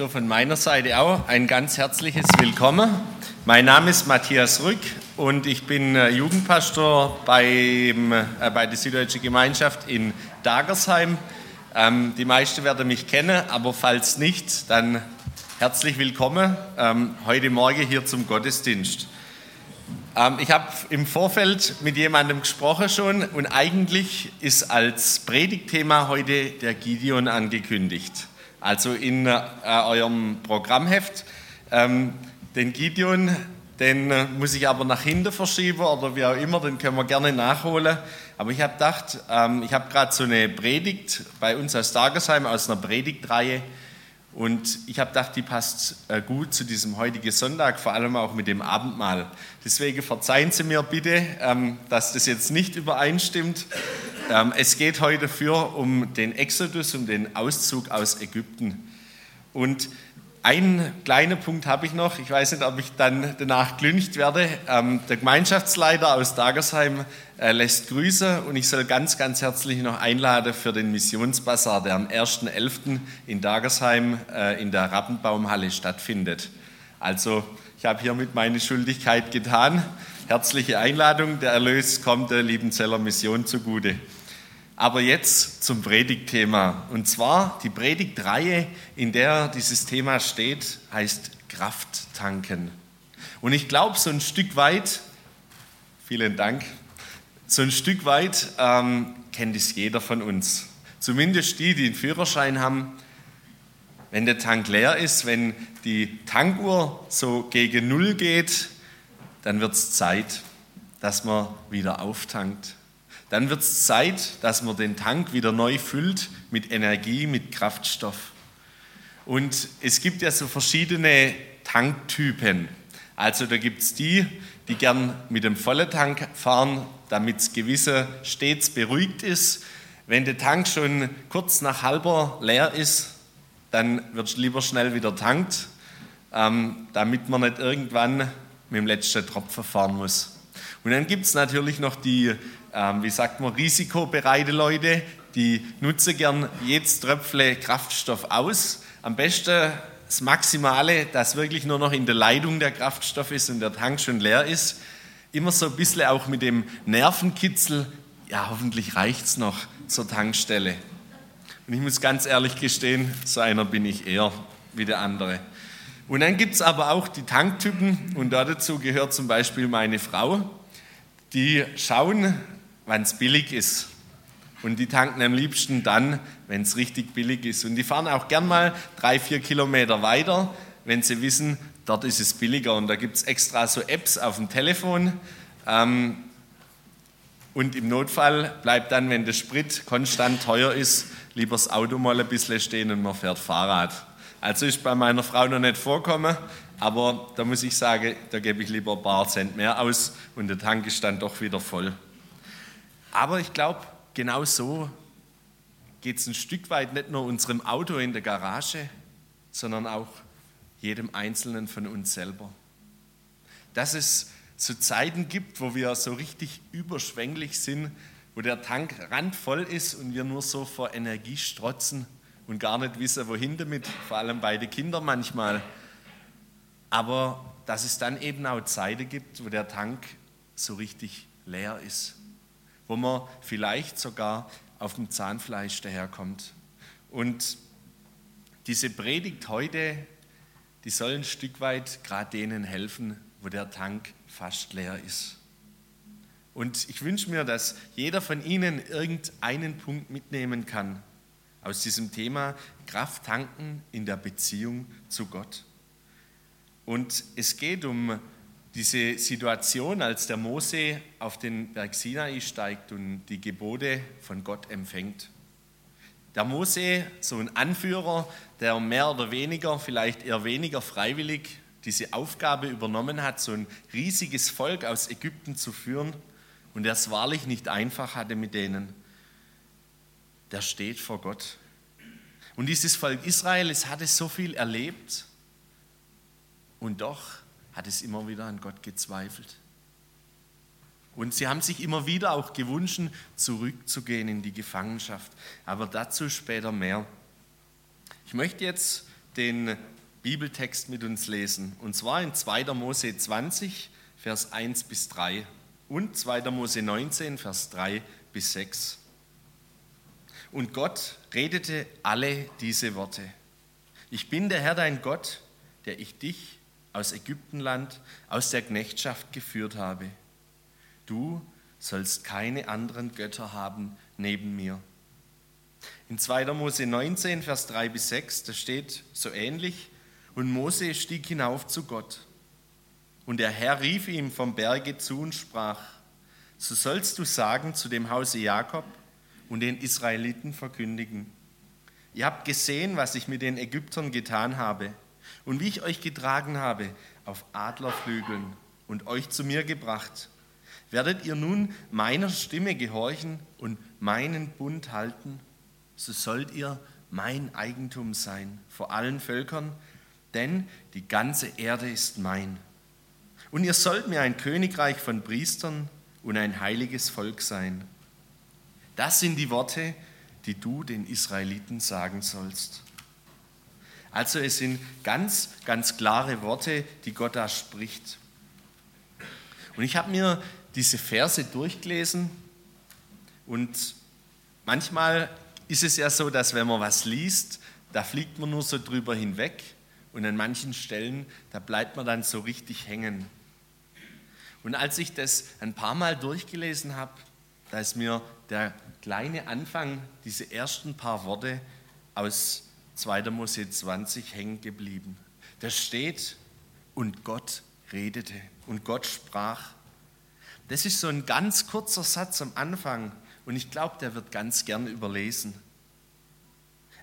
So, von meiner Seite auch ein ganz herzliches Willkommen. Mein Name ist Matthias Rück und ich bin äh, Jugendpastor beim, äh, bei der Süddeutsche Gemeinschaft in Dagersheim. Ähm, die meisten werden mich kennen, aber falls nicht, dann herzlich willkommen ähm, heute Morgen hier zum Gottesdienst. Ähm, ich habe im Vorfeld mit jemandem gesprochen schon und eigentlich ist als Predigtthema heute der Gideon angekündigt. Also in äh, eurem Programmheft. Ähm, den Gideon, den äh, muss ich aber nach hinten verschieben oder wie auch immer, den können wir gerne nachholen. Aber ich habe gedacht, ähm, ich habe gerade so eine Predigt bei uns aus Dagersheim aus einer Predigtreihe und ich habe gedacht, die passt äh, gut zu diesem heutigen Sonntag, vor allem auch mit dem Abendmahl. Deswegen verzeihen Sie mir bitte, ähm, dass das jetzt nicht übereinstimmt. Ähm, es geht heute für um den Exodus, um den Auszug aus Ägypten. Und ein kleiner Punkt habe ich noch. Ich weiß nicht, ob ich dann danach glüncht werde. Ähm, der Gemeinschaftsleiter aus Dagersheim äh, lässt Grüße und ich soll ganz, ganz herzlich noch einladen für den Missionsbasar, der am 1.11. in Dagersheim äh, in der Rappenbaumhalle stattfindet. Also ich habe hiermit meine Schuldigkeit getan. Herzliche Einladung. Der Erlös kommt der Liebenzeller Mission zugute. Aber jetzt zum Predigtthema. Und zwar die Predigtreihe, in der dieses Thema steht, heißt Kraft tanken. Und ich glaube, so ein Stück weit, vielen Dank, so ein Stück weit ähm, kennt es jeder von uns. Zumindest die, die einen Führerschein haben. Wenn der Tank leer ist, wenn die Tankuhr so gegen Null geht, dann wird es Zeit, dass man wieder auftankt. Dann wird es Zeit, dass man den Tank wieder neu füllt mit Energie, mit Kraftstoff. Und es gibt ja so verschiedene Tanktypen. Also da gibt es die, die gern mit dem vollen Tank fahren, damit es gewisse stets beruhigt ist. Wenn der Tank schon kurz nach halber leer ist, dann wird lieber schnell wieder tankt, ähm, damit man nicht irgendwann mit dem letzten Tropfen fahren muss. Und dann gibt es natürlich noch die ähm, wie sagt man, risikobereite Leute, die nutzen gern jedes Tröpfle Kraftstoff aus. Am besten das Maximale, dass wirklich nur noch in der Leitung der Kraftstoff ist und der Tank schon leer ist. Immer so ein bisschen auch mit dem Nervenkitzel, ja, hoffentlich reicht es noch zur Tankstelle. Und ich muss ganz ehrlich gestehen, so einer bin ich eher wie der andere. Und dann gibt es aber auch die Tanktypen und dazu gehört zum Beispiel meine Frau. Die schauen wenn es billig ist. Und die tanken am liebsten dann, wenn es richtig billig ist. Und die fahren auch gern mal drei, vier Kilometer weiter, wenn sie wissen, dort ist es billiger. Und da gibt es extra so Apps auf dem Telefon. Ähm, und im Notfall bleibt dann, wenn der Sprit konstant teuer ist, lieber das Auto mal ein bisschen stehen und man fährt Fahrrad. Also ist bei meiner Frau noch nicht vorkommen, aber da muss ich sagen, da gebe ich lieber ein paar Cent mehr aus und der Tank ist dann doch wieder voll. Aber ich glaube, genau so geht es ein Stück weit nicht nur unserem Auto in der Garage, sondern auch jedem Einzelnen von uns selber. Dass es so Zeiten gibt, wo wir so richtig überschwänglich sind, wo der Tank randvoll ist und wir nur so vor Energie strotzen und gar nicht wissen, wohin damit, vor allem bei den Kindern manchmal. Aber dass es dann eben auch Zeiten gibt, wo der Tank so richtig leer ist wo man vielleicht sogar auf dem Zahnfleisch daherkommt. Und diese Predigt heute, die soll ein Stück weit gerade denen helfen, wo der Tank fast leer ist. Und ich wünsche mir, dass jeder von Ihnen irgendeinen Punkt mitnehmen kann aus diesem Thema Kraft tanken in der Beziehung zu Gott. Und es geht um diese Situation, als der Mose auf den Berg Sinai steigt und die Gebote von Gott empfängt. Der Mose, so ein Anführer, der mehr oder weniger, vielleicht eher weniger freiwillig diese Aufgabe übernommen hat, so ein riesiges Volk aus Ägypten zu führen und der es wahrlich nicht einfach hatte mit denen, der steht vor Gott. Und dieses Volk Israel, es hatte so viel erlebt und doch hat es immer wieder an Gott gezweifelt. Und sie haben sich immer wieder auch gewünscht, zurückzugehen in die Gefangenschaft. Aber dazu später mehr. Ich möchte jetzt den Bibeltext mit uns lesen. Und zwar in 2. Mose 20, Vers 1 bis 3 und 2. Mose 19, Vers 3 bis 6. Und Gott redete alle diese Worte. Ich bin der Herr dein Gott, der ich dich aus Ägyptenland, aus der Knechtschaft geführt habe. Du sollst keine anderen Götter haben neben mir. In 2. Mose 19, Vers 3 bis 6, da steht so ähnlich, und Mose stieg hinauf zu Gott. Und der Herr rief ihm vom Berge zu und sprach, so sollst du sagen zu dem Hause Jakob und den Israeliten verkündigen. Ihr habt gesehen, was ich mit den Ägyptern getan habe und wie ich euch getragen habe auf Adlerflügeln und euch zu mir gebracht. Werdet ihr nun meiner Stimme gehorchen und meinen Bund halten, so sollt ihr mein Eigentum sein vor allen Völkern, denn die ganze Erde ist mein. Und ihr sollt mir ein Königreich von Priestern und ein heiliges Volk sein. Das sind die Worte, die du den Israeliten sagen sollst. Also es sind ganz, ganz klare Worte, die Gott da spricht. Und ich habe mir diese Verse durchgelesen und manchmal ist es ja so, dass wenn man was liest, da fliegt man nur so drüber hinweg und an manchen Stellen, da bleibt man dann so richtig hängen. Und als ich das ein paar Mal durchgelesen habe, da ist mir der kleine Anfang, diese ersten paar Worte aus 2. Mose 20 hängen geblieben. Da steht, und Gott redete und Gott sprach. Das ist so ein ganz kurzer Satz am Anfang und ich glaube, der wird ganz gern überlesen.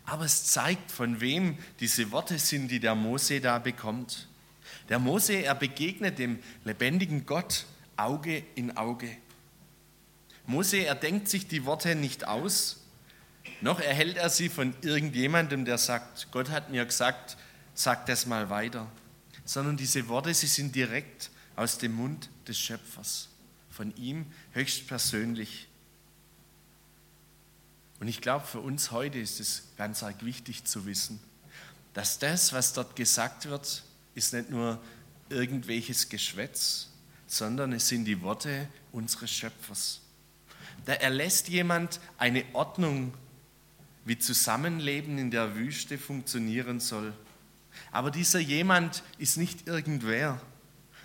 Aber es zeigt, von wem diese Worte sind, die der Mose da bekommt. Der Mose, er begegnet dem lebendigen Gott Auge in Auge. Mose, er denkt sich die Worte nicht aus, noch erhält er sie von irgendjemandem, der sagt, Gott hat mir gesagt, sag das mal weiter. Sondern diese Worte, sie sind direkt aus dem Mund des Schöpfers, von ihm höchstpersönlich. Und ich glaube, für uns heute ist es ganz arg wichtig zu wissen, dass das, was dort gesagt wird, ist nicht nur irgendwelches Geschwätz, sondern es sind die Worte unseres Schöpfers. Da erlässt jemand eine Ordnung, wie Zusammenleben in der Wüste funktionieren soll. Aber dieser jemand ist nicht irgendwer,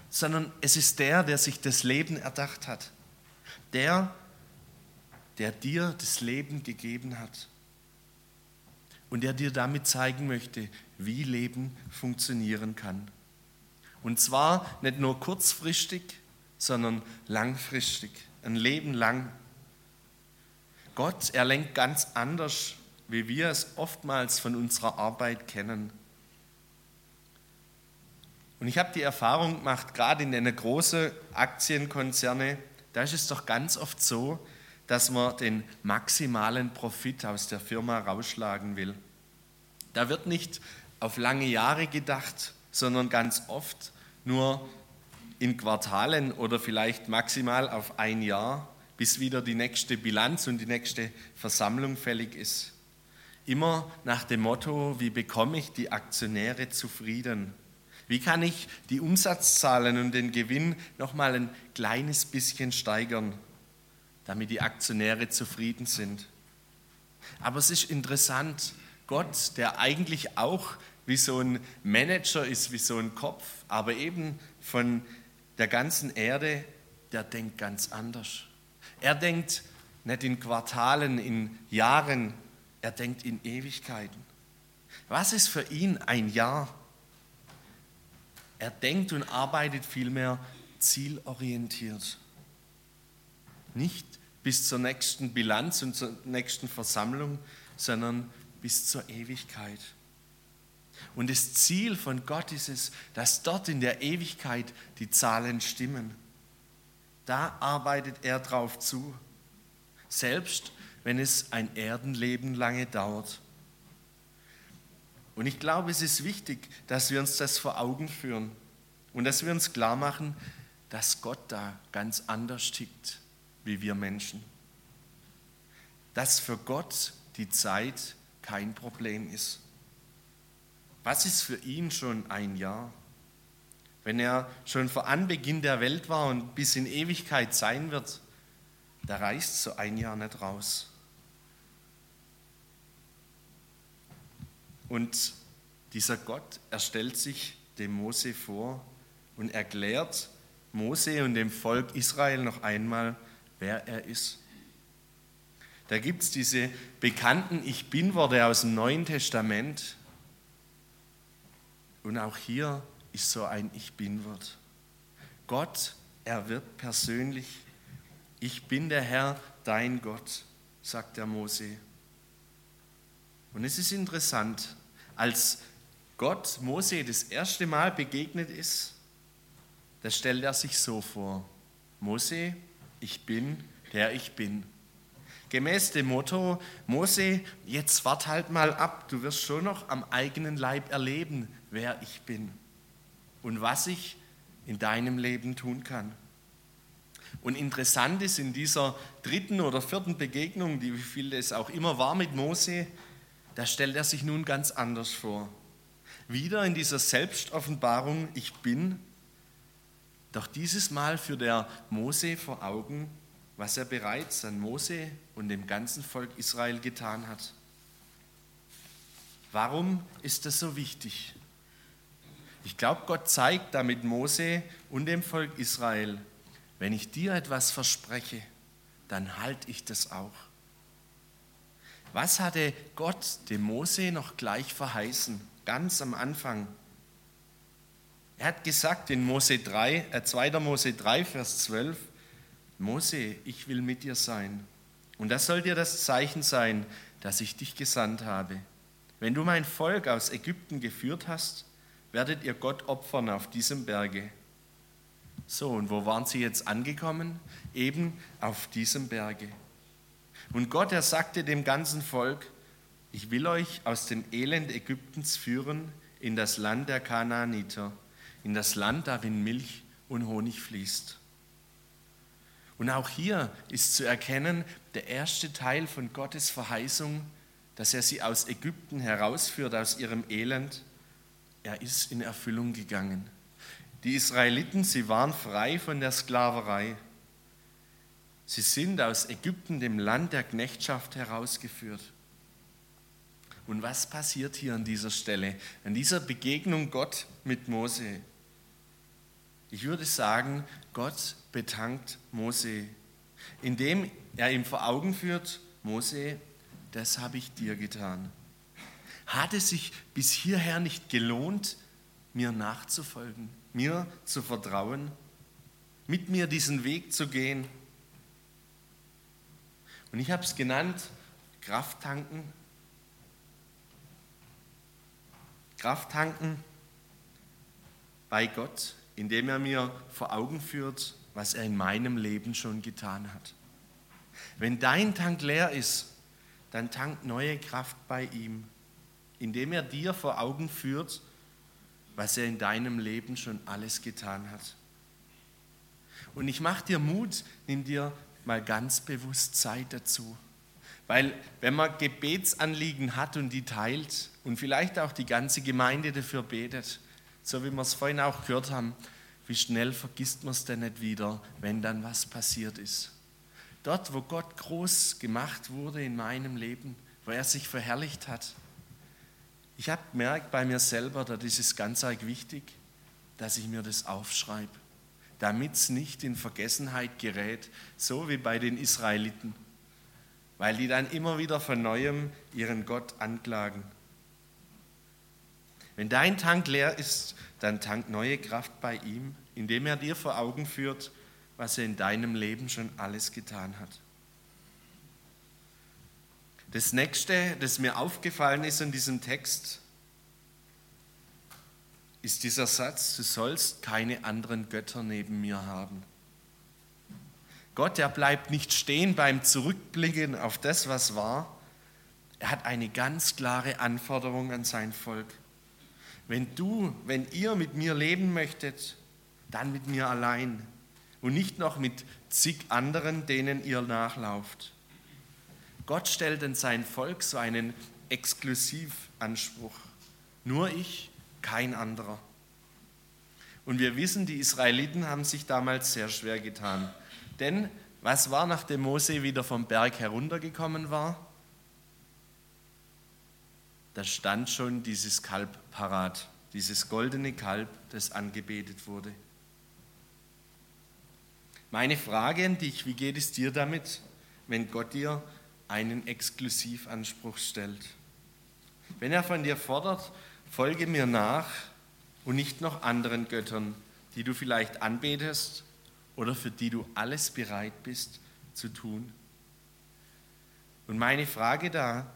sondern es ist der, der sich das Leben erdacht hat. Der, der dir das Leben gegeben hat. Und der dir damit zeigen möchte, wie Leben funktionieren kann. Und zwar nicht nur kurzfristig, sondern langfristig, ein Leben lang. Gott, er lenkt ganz anders, wie wir es oftmals von unserer Arbeit kennen. Und ich habe die Erfahrung gemacht, gerade in den großen Aktienkonzerne, da ist es doch ganz oft so, dass man den maximalen Profit aus der Firma rausschlagen will. Da wird nicht auf lange Jahre gedacht, sondern ganz oft nur in Quartalen oder vielleicht maximal auf ein Jahr, bis wieder die nächste Bilanz und die nächste Versammlung fällig ist. Immer nach dem Motto, wie bekomme ich die Aktionäre zufrieden? Wie kann ich die Umsatzzahlen und den Gewinn noch mal ein kleines bisschen steigern? damit die Aktionäre zufrieden sind. Aber es ist interessant, Gott, der eigentlich auch wie so ein Manager ist, wie so ein Kopf, aber eben von der ganzen Erde, der denkt ganz anders. Er denkt nicht in Quartalen, in Jahren, er denkt in Ewigkeiten. Was ist für ihn ein Jahr? Er denkt und arbeitet vielmehr zielorientiert. Nicht bis zur nächsten Bilanz und zur nächsten Versammlung, sondern bis zur Ewigkeit. Und das Ziel von Gott ist es, dass dort in der Ewigkeit die Zahlen stimmen. Da arbeitet er drauf zu, selbst wenn es ein Erdenleben lange dauert. Und ich glaube, es ist wichtig, dass wir uns das vor Augen führen und dass wir uns klar machen, dass Gott da ganz anders tickt wie wir Menschen. Dass für Gott die Zeit kein Problem ist. Was ist für ihn schon ein Jahr? Wenn er schon vor Anbeginn der Welt war und bis in Ewigkeit sein wird, da reißt so ein Jahr nicht raus. Und dieser Gott, er stellt sich dem Mose vor und erklärt Mose und dem Volk Israel noch einmal, wer er ist. Da gibt es diese bekannten Ich bin-Worte aus dem Neuen Testament. Und auch hier ist so ein Ich bin-Wort. Gott, er wird persönlich. Ich bin der Herr, dein Gott, sagt der Mose. Und es ist interessant, als Gott Mose das erste Mal begegnet ist, da stellt er sich so vor. Mose, ich bin, der ich bin. Gemäß dem Motto, Mose, jetzt wart halt mal ab, du wirst schon noch am eigenen Leib erleben, wer ich bin und was ich in deinem Leben tun kann. Und interessant ist in dieser dritten oder vierten Begegnung, die wie viel es auch immer war mit Mose, da stellt er sich nun ganz anders vor. Wieder in dieser Selbstoffenbarung, ich bin, doch dieses Mal für der Mose vor Augen, was er bereits an Mose und dem ganzen Volk Israel getan hat. Warum ist das so wichtig? Ich glaube, Gott zeigt damit Mose und dem Volk Israel, wenn ich dir etwas verspreche, dann halte ich das auch. Was hatte Gott dem Mose noch gleich verheißen, ganz am Anfang? Er hat gesagt in Mose 3, äh 2. Mose 3, Vers 12, Mose, ich will mit dir sein. Und das soll dir das Zeichen sein, dass ich dich gesandt habe. Wenn du mein Volk aus Ägypten geführt hast, werdet ihr Gott opfern auf diesem Berge. So, und wo waren sie jetzt angekommen? Eben auf diesem Berge. Und Gott, er sagte dem ganzen Volk, ich will euch aus dem Elend Ägyptens führen in das Land der Kanaaniter, in das Land, darin Milch und Honig fließt. Und auch hier ist zu erkennen, der erste Teil von Gottes Verheißung, dass er sie aus Ägypten herausführt, aus ihrem Elend, er ist in Erfüllung gegangen. Die Israeliten, sie waren frei von der Sklaverei. Sie sind aus Ägypten, dem Land der Knechtschaft, herausgeführt. Und was passiert hier an dieser Stelle, an dieser Begegnung Gott mit Mose? Ich würde sagen, Gott betankt Mose, indem er ihm vor Augen führt, Mose, das habe ich dir getan. Hat es sich bis hierher nicht gelohnt, mir nachzufolgen, mir zu vertrauen, mit mir diesen Weg zu gehen? Und ich habe es genannt, Kraft tanken. Kraft tanken bei Gott, indem er mir vor Augen führt, was er in meinem Leben schon getan hat. Wenn dein Tank leer ist, dann tank neue Kraft bei ihm indem er dir vor Augen führt, was er in deinem Leben schon alles getan hat. Und ich mache dir Mut, nimm dir mal ganz bewusst Zeit dazu. Weil wenn man Gebetsanliegen hat und die teilt und vielleicht auch die ganze Gemeinde dafür betet, so wie wir es vorhin auch gehört haben, wie schnell vergisst man es denn nicht wieder, wenn dann was passiert ist. Dort, wo Gott groß gemacht wurde in meinem Leben, wo er sich verherrlicht hat, ich habe gemerkt bei mir selber, da ist ganz arg wichtig, dass ich mir das aufschreibe, damit es nicht in Vergessenheit gerät, so wie bei den Israeliten, weil die dann immer wieder von neuem ihren Gott anklagen. Wenn dein Tank leer ist, dann tank neue Kraft bei ihm, indem er dir vor Augen führt, was er in deinem Leben schon alles getan hat. Das nächste, das mir aufgefallen ist in diesem Text, ist dieser Satz, du sollst keine anderen Götter neben mir haben. Gott, er bleibt nicht stehen beim Zurückblicken auf das, was war. Er hat eine ganz klare Anforderung an sein Volk. Wenn du, wenn ihr mit mir leben möchtet, dann mit mir allein und nicht noch mit zig anderen, denen ihr nachlauft. Gott stellt in sein Volk so einen Exklusivanspruch. Nur ich, kein anderer. Und wir wissen, die Israeliten haben sich damals sehr schwer getan. Denn was war, nachdem Mose wieder vom Berg heruntergekommen war? Da stand schon dieses Kalb parat, dieses goldene Kalb, das angebetet wurde. Meine Frage an dich, wie geht es dir damit, wenn Gott dir einen Exklusivanspruch stellt? Wenn er von dir fordert, folge mir nach und nicht noch anderen Göttern, die du vielleicht anbetest oder für die du alles bereit bist zu tun. Und meine Frage da,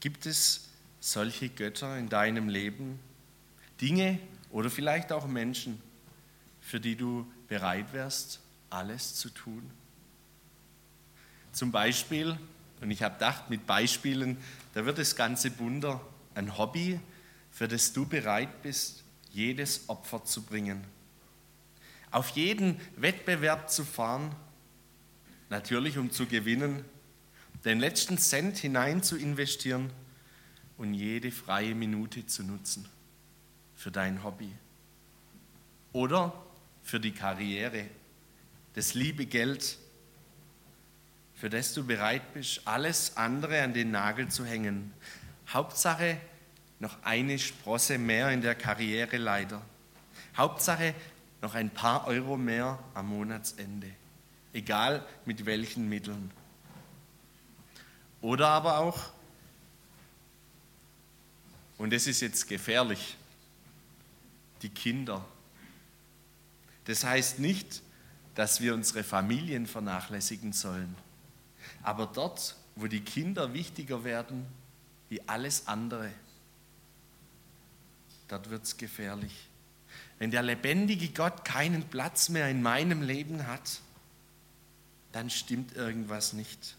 gibt es solche Götter in deinem Leben, Dinge oder vielleicht auch Menschen, für die du bereit wärst, alles zu tun? Zum Beispiel, und ich habe gedacht, mit Beispielen, da wird das Ganze bunter, ein Hobby, für das du bereit bist, jedes Opfer zu bringen. Auf jeden Wettbewerb zu fahren, natürlich um zu gewinnen, den letzten Cent hinein zu investieren und jede freie Minute zu nutzen für dein Hobby. Oder für die Karriere, das liebe Geld, für das du bereit bist, alles andere an den Nagel zu hängen. Hauptsache, noch eine Sprosse mehr in der Karriere leider. Hauptsache noch ein paar Euro mehr am Monatsende, egal mit welchen Mitteln. Oder aber auch, und das ist jetzt gefährlich, die Kinder. Das heißt nicht, dass wir unsere Familien vernachlässigen sollen. Aber dort, wo die Kinder wichtiger werden wie alles andere, dort wird es gefährlich. Wenn der lebendige Gott keinen Platz mehr in meinem Leben hat, dann stimmt irgendwas nicht.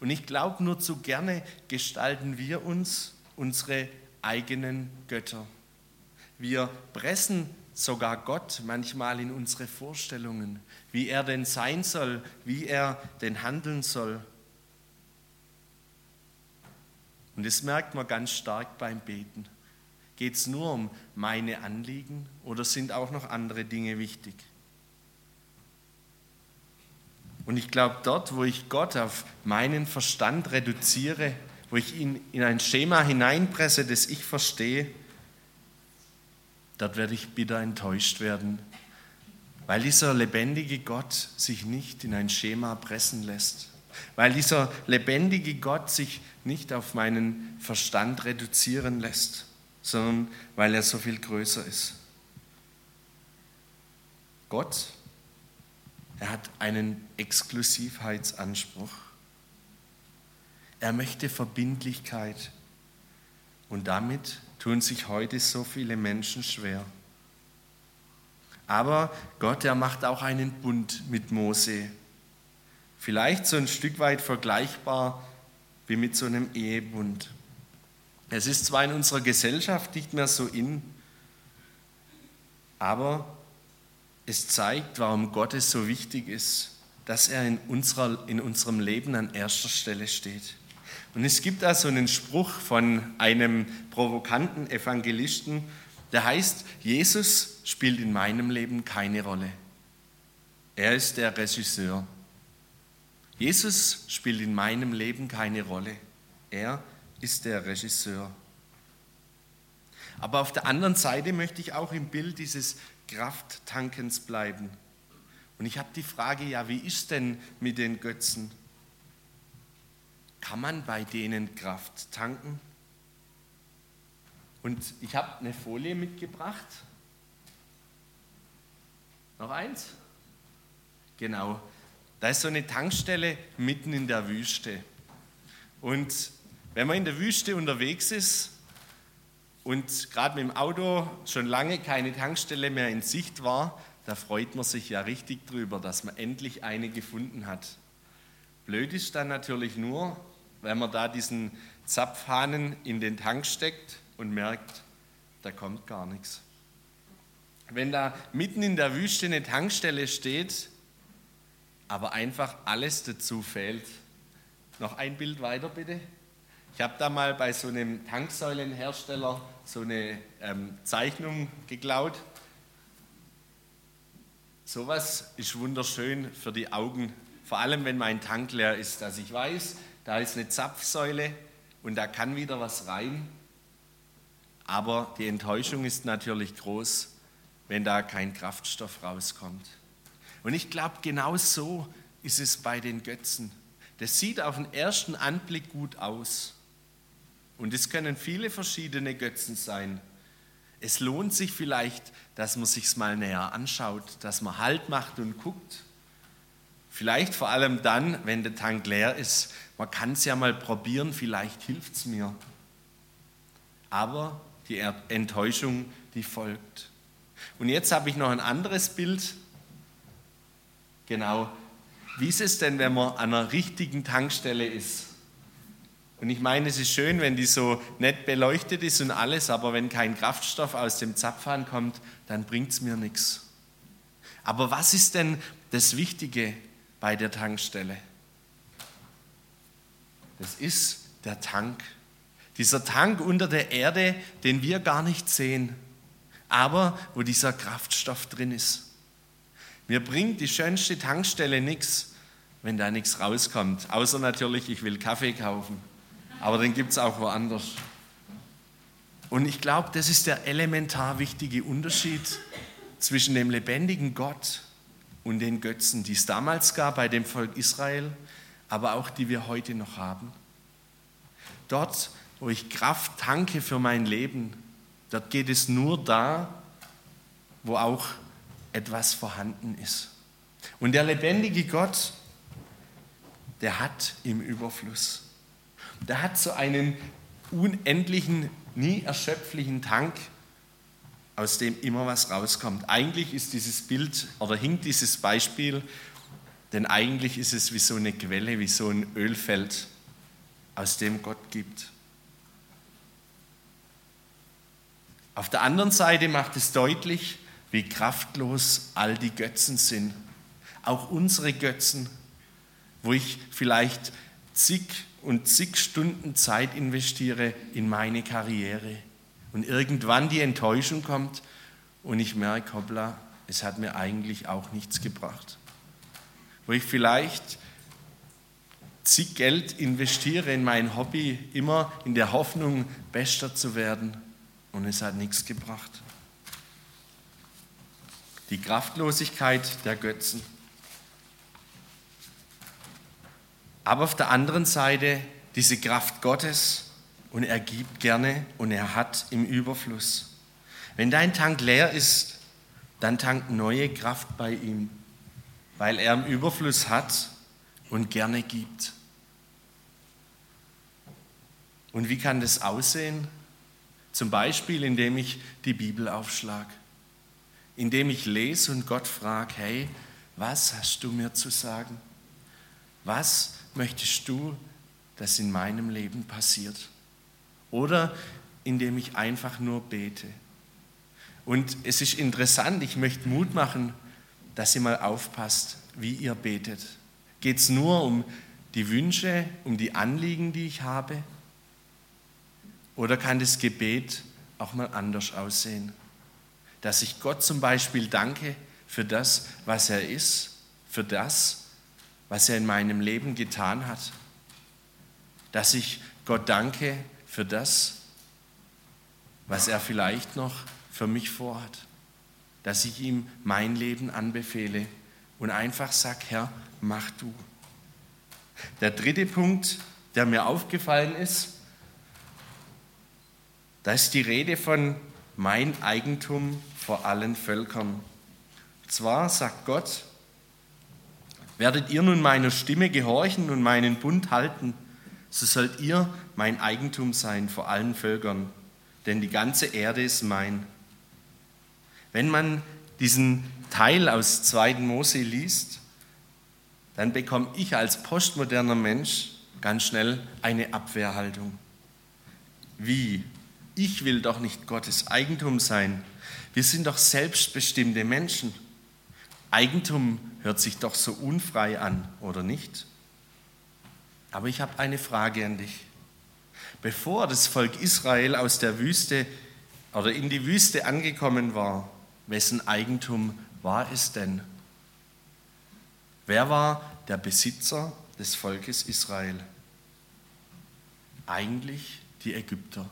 Und ich glaube, nur zu gerne gestalten wir uns unsere eigenen Götter. Wir pressen sogar Gott manchmal in unsere Vorstellungen, wie er denn sein soll, wie er denn handeln soll. Und das merkt man ganz stark beim Beten. Geht es nur um meine Anliegen oder sind auch noch andere Dinge wichtig? Und ich glaube, dort, wo ich Gott auf meinen Verstand reduziere, wo ich ihn in ein Schema hineinpresse, das ich verstehe, dort werde ich bitter enttäuscht werden, weil dieser lebendige Gott sich nicht in ein Schema pressen lässt, weil dieser lebendige Gott sich nicht auf meinen Verstand reduzieren lässt sondern weil er so viel größer ist. Gott, er hat einen Exklusivheitsanspruch. Er möchte Verbindlichkeit. Und damit tun sich heute so viele Menschen schwer. Aber Gott, er macht auch einen Bund mit Mose. Vielleicht so ein Stück weit vergleichbar wie mit so einem Ehebund. Es ist zwar in unserer Gesellschaft nicht mehr so in, aber es zeigt, warum Gott es so wichtig ist, dass er in, unserer, in unserem Leben an erster Stelle steht. Und es gibt da so einen Spruch von einem provokanten Evangelisten, der heißt, Jesus spielt in meinem Leben keine Rolle. Er ist der Regisseur. Jesus spielt in meinem Leben keine Rolle. Er ist der Regisseur. Aber auf der anderen Seite möchte ich auch im Bild dieses Krafttankens bleiben. Und ich habe die Frage, ja, wie ist denn mit den Götzen? Kann man bei denen Kraft tanken? Und ich habe eine Folie mitgebracht. Noch eins? Genau. Da ist so eine Tankstelle mitten in der Wüste. Und wenn man in der Wüste unterwegs ist und gerade mit dem Auto schon lange keine Tankstelle mehr in Sicht war, da freut man sich ja richtig drüber, dass man endlich eine gefunden hat. Blöd ist dann natürlich nur, wenn man da diesen Zapfhahnen in den Tank steckt und merkt, da kommt gar nichts. Wenn da mitten in der Wüste eine Tankstelle steht, aber einfach alles dazu fehlt. Noch ein Bild weiter bitte. Ich habe da mal bei so einem Tanksäulenhersteller so eine ähm, Zeichnung geklaut. Sowas ist wunderschön für die Augen, vor allem wenn mein Tank leer ist, dass ich weiß, da ist eine Zapfsäule und da kann wieder was rein. Aber die Enttäuschung ist natürlich groß, wenn da kein Kraftstoff rauskommt. Und ich glaube, genau so ist es bei den Götzen. Das sieht auf den ersten Anblick gut aus. Und es können viele verschiedene Götzen sein. Es lohnt sich vielleicht, dass man sich mal näher anschaut, dass man Halt macht und guckt. Vielleicht vor allem dann, wenn der Tank leer ist. Man kann es ja mal probieren, vielleicht hilft es mir. Aber die Enttäuschung, die folgt. Und jetzt habe ich noch ein anderes Bild. Genau, wie ist es denn, wenn man an einer richtigen Tankstelle ist? Und ich meine, es ist schön, wenn die so nett beleuchtet ist und alles, aber wenn kein Kraftstoff aus dem Zapfhahn kommt, dann bringt es mir nichts. Aber was ist denn das Wichtige bei der Tankstelle? Das ist der Tank. Dieser Tank unter der Erde, den wir gar nicht sehen, aber wo dieser Kraftstoff drin ist. Mir bringt die schönste Tankstelle nichts, wenn da nichts rauskommt. Außer natürlich, ich will Kaffee kaufen. Aber den gibt es auch woanders. Und ich glaube, das ist der elementar wichtige Unterschied zwischen dem lebendigen Gott und den Götzen, die es damals gab bei dem Volk Israel, aber auch die wir heute noch haben. Dort, wo ich Kraft tanke für mein Leben, dort geht es nur da, wo auch etwas vorhanden ist. Und der lebendige Gott, der hat im Überfluss. Der hat so einen unendlichen, nie erschöpflichen Tank, aus dem immer was rauskommt. Eigentlich ist dieses Bild oder hinkt dieses Beispiel, denn eigentlich ist es wie so eine Quelle, wie so ein Ölfeld, aus dem Gott gibt. Auf der anderen Seite macht es deutlich, wie kraftlos all die Götzen sind. Auch unsere Götzen, wo ich vielleicht zig und zig Stunden Zeit investiere in meine Karriere. Und irgendwann die Enttäuschung kommt und ich merke, hoppla, es hat mir eigentlich auch nichts gebracht. Wo ich vielleicht zig Geld investiere in mein Hobby, immer in der Hoffnung, bester zu werden und es hat nichts gebracht. Die Kraftlosigkeit der Götzen. Aber auf der anderen Seite diese Kraft Gottes und er gibt gerne und er hat im Überfluss. Wenn dein Tank leer ist, dann tank neue Kraft bei ihm, weil er im Überfluss hat und gerne gibt. Und wie kann das aussehen? Zum Beispiel, indem ich die Bibel aufschlage, indem ich lese und Gott frage, hey, was hast du mir zu sagen? Was möchtest du, dass in meinem Leben passiert? Oder indem ich einfach nur bete. Und es ist interessant, ich möchte Mut machen, dass ihr mal aufpasst, wie ihr betet. Geht es nur um die Wünsche, um die Anliegen, die ich habe? Oder kann das Gebet auch mal anders aussehen? Dass ich Gott zum Beispiel danke für das, was er ist, für das, was er in meinem Leben getan hat. Dass ich Gott danke für das, was er vielleicht noch für mich vorhat. Dass ich ihm mein Leben anbefehle und einfach sage, Herr, mach du. Der dritte Punkt, der mir aufgefallen ist, da ist die Rede von mein Eigentum vor allen Völkern. Zwar sagt Gott, Werdet ihr nun meiner Stimme gehorchen und meinen Bund halten, so sollt ihr mein Eigentum sein vor allen Völkern, denn die ganze Erde ist mein. Wenn man diesen Teil aus 2. Mose liest, dann bekomme ich als postmoderner Mensch ganz schnell eine Abwehrhaltung. Wie? Ich will doch nicht Gottes Eigentum sein. Wir sind doch selbstbestimmte Menschen. Eigentum hört sich doch so unfrei an, oder nicht? Aber ich habe eine Frage an dich. bevor das Volk Israel aus der Wüste oder in die Wüste angekommen war, wessen Eigentum war es denn? Wer war der Besitzer des Volkes Israel? Eigentlich die Ägypter.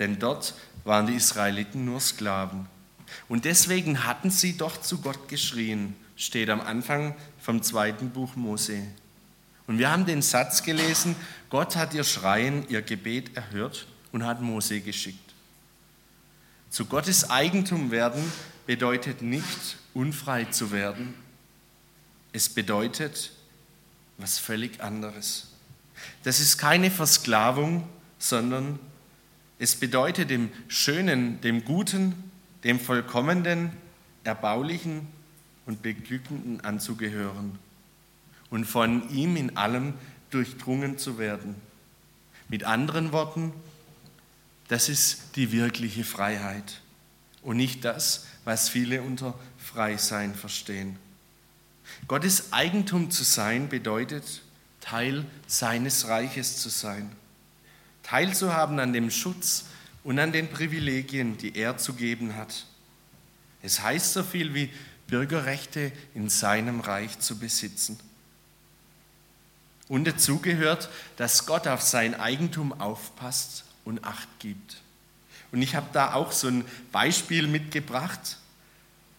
Denn dort waren die Israeliten nur Sklaven. Und deswegen hatten sie doch zu Gott geschrien, steht am Anfang vom zweiten Buch Mose. Und wir haben den Satz gelesen, Gott hat ihr Schreien, ihr Gebet erhört und hat Mose geschickt. Zu Gottes Eigentum werden bedeutet nicht, unfrei zu werden. Es bedeutet was völlig anderes. Das ist keine Versklavung, sondern es bedeutet dem Schönen, dem Guten, dem Vollkommenen, Erbaulichen und Beglückenden anzugehören und von ihm in allem durchdrungen zu werden. Mit anderen Worten, das ist die wirkliche Freiheit und nicht das, was viele unter Freisein verstehen. Gottes Eigentum zu sein bedeutet, Teil seines Reiches zu sein, teilzuhaben an dem Schutz und an den Privilegien, die er zu geben hat. Es heißt so viel wie Bürgerrechte in seinem Reich zu besitzen. Und dazu gehört, dass Gott auf sein Eigentum aufpasst und Acht gibt. Und ich habe da auch so ein Beispiel mitgebracht.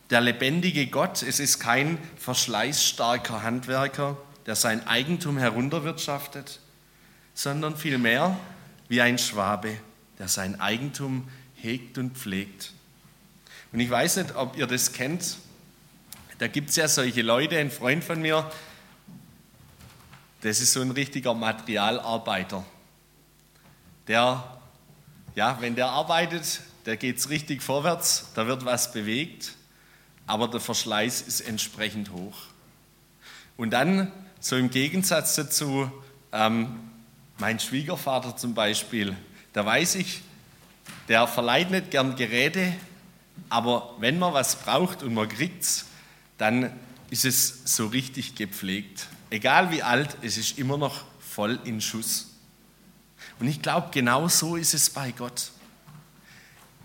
Der lebendige Gott, es ist kein verschleißstarker Handwerker, der sein Eigentum herunterwirtschaftet, sondern vielmehr wie ein Schwabe, der sein Eigentum hegt und pflegt. Und ich weiß nicht, ob ihr das kennt. Da gibt es ja solche Leute, ein Freund von mir, das ist so ein richtiger Materialarbeiter. Der, ja, wenn der arbeitet, da geht es richtig vorwärts, da wird was bewegt, aber der Verschleiß ist entsprechend hoch. Und dann, so im Gegensatz dazu, ähm, mein Schwiegervater zum Beispiel, da weiß ich, der verleiht nicht gern Geräte, aber wenn man was braucht und man kriegt es, dann ist es so richtig gepflegt egal wie alt, es ist immer noch voll in Schuss. Und ich glaube, genau so ist es bei Gott.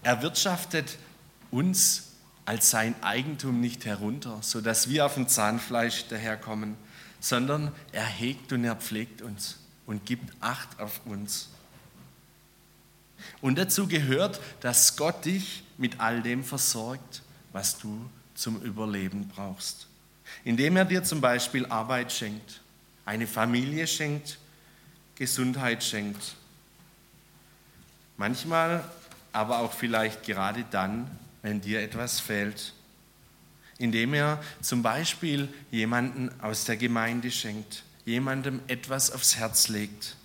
Er wirtschaftet uns als sein Eigentum nicht herunter, sodass wir auf dem Zahnfleisch daherkommen, sondern er hegt und er pflegt uns und gibt Acht auf uns. Und dazu gehört, dass Gott dich mit all dem versorgt, was du zum Überleben brauchst indem er dir zum Beispiel Arbeit schenkt, eine Familie schenkt, Gesundheit schenkt. Manchmal aber auch vielleicht gerade dann, wenn dir etwas fehlt, indem er zum Beispiel jemanden aus der Gemeinde schenkt, jemandem etwas aufs Herz legt.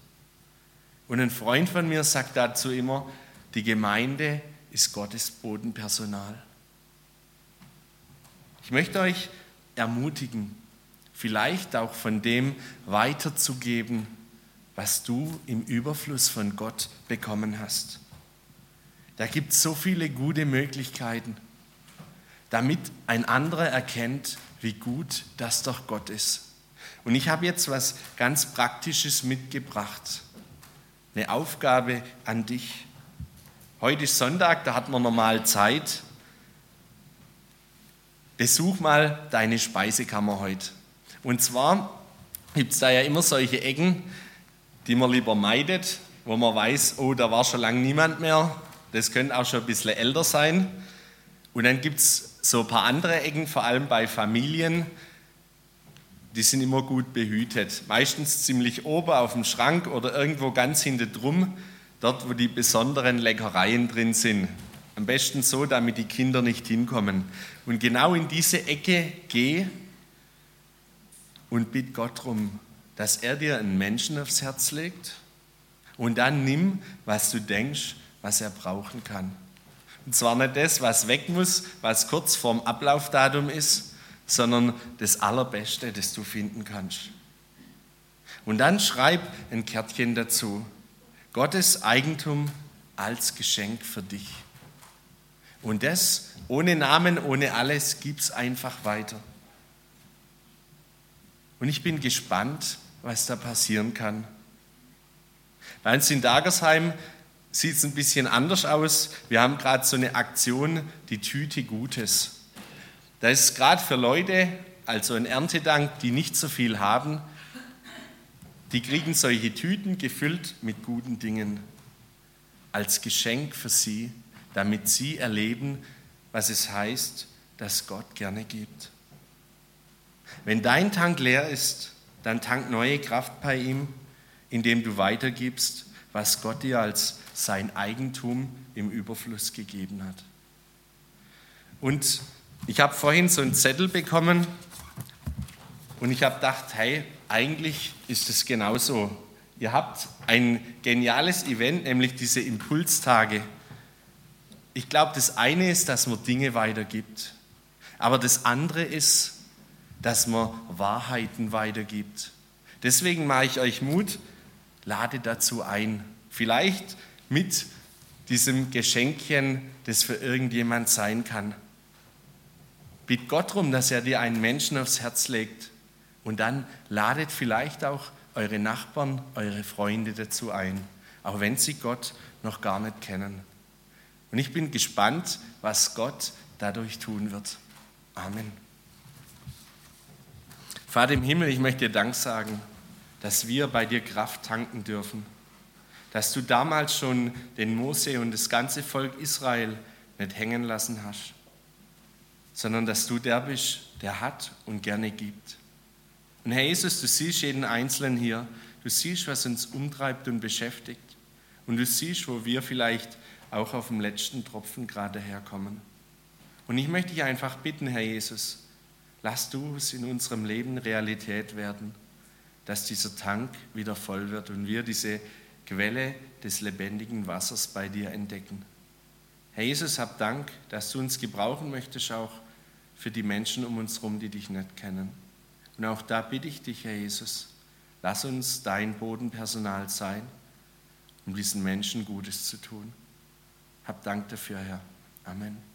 Und ein Freund von mir sagt dazu immer, die Gemeinde ist Gottes Bodenpersonal. Ich möchte euch ermutigen, vielleicht auch von dem weiterzugeben, was du im Überfluss von Gott bekommen hast. Da gibt es so viele gute Möglichkeiten, damit ein anderer erkennt, wie gut das doch Gott ist. Und ich habe jetzt was ganz Praktisches mitgebracht, eine Aufgabe an dich. Heute ist Sonntag, da hat man normal Zeit. Besuch mal deine Speisekammer heute. Und zwar gibt es da ja immer solche Ecken, die man lieber meidet, wo man weiß, oh, da war schon lange niemand mehr. Das könnte auch schon ein bisschen älter sein. Und dann gibt es so ein paar andere Ecken, vor allem bei Familien, die sind immer gut behütet. Meistens ziemlich oben auf dem Schrank oder irgendwo ganz hinten drum, dort wo die besonderen Leckereien drin sind. Am besten so, damit die Kinder nicht hinkommen. Und genau in diese Ecke geh und bitt Gott darum, dass er dir einen Menschen aufs Herz legt und dann nimm, was du denkst, was er brauchen kann. Und zwar nicht das, was weg muss, was kurz vorm Ablaufdatum ist, sondern das Allerbeste, das du finden kannst. Und dann schreib ein Kärtchen dazu. Gottes Eigentum als Geschenk für dich. Und das ohne Namen, ohne alles, gibt es einfach weiter. Und ich bin gespannt, was da passieren kann. Bei uns in Dagersheim sieht es ein bisschen anders aus. Wir haben gerade so eine Aktion, die Tüte Gutes. Da ist gerade für Leute, also ein Erntedank, die nicht so viel haben, die kriegen solche Tüten gefüllt mit guten Dingen als Geschenk für sie, damit sie erleben, was es heißt, dass Gott gerne gibt. Wenn dein Tank leer ist, dann tank neue Kraft bei ihm, indem du weitergibst, was Gott dir als sein Eigentum im Überfluss gegeben hat. Und ich habe vorhin so einen Zettel bekommen und ich habe gedacht, hey, eigentlich ist es genauso. Ihr habt ein geniales Event, nämlich diese Impulstage. Ich glaube, das eine ist, dass man Dinge weitergibt. Aber das andere ist, dass man Wahrheiten weitergibt. Deswegen mache ich euch Mut, lade dazu ein. Vielleicht mit diesem Geschenkchen, das für irgendjemand sein kann. Bitt Gott darum, dass er dir einen Menschen aufs Herz legt. Und dann ladet vielleicht auch eure Nachbarn, eure Freunde dazu ein, auch wenn sie Gott noch gar nicht kennen. Und ich bin gespannt, was Gott dadurch tun wird. Amen. Vater im Himmel, ich möchte dir Dank sagen, dass wir bei dir Kraft tanken dürfen, dass du damals schon den Mose und das ganze Volk Israel nicht hängen lassen hast, sondern dass du der bist, der hat und gerne gibt. Und Herr Jesus, du siehst jeden Einzelnen hier, du siehst, was uns umtreibt und beschäftigt und du siehst, wo wir vielleicht auch auf dem letzten Tropfen gerade herkommen. Und ich möchte dich einfach bitten, Herr Jesus, lass du es in unserem Leben Realität werden, dass dieser Tank wieder voll wird und wir diese Quelle des lebendigen Wassers bei dir entdecken. Herr Jesus, hab Dank, dass du uns gebrauchen möchtest, auch für die Menschen um uns herum, die dich nicht kennen. Und auch da bitte ich dich, Herr Jesus, lass uns dein Bodenpersonal sein, um diesen Menschen Gutes zu tun. Hab Dank dafür, Herr. Amen.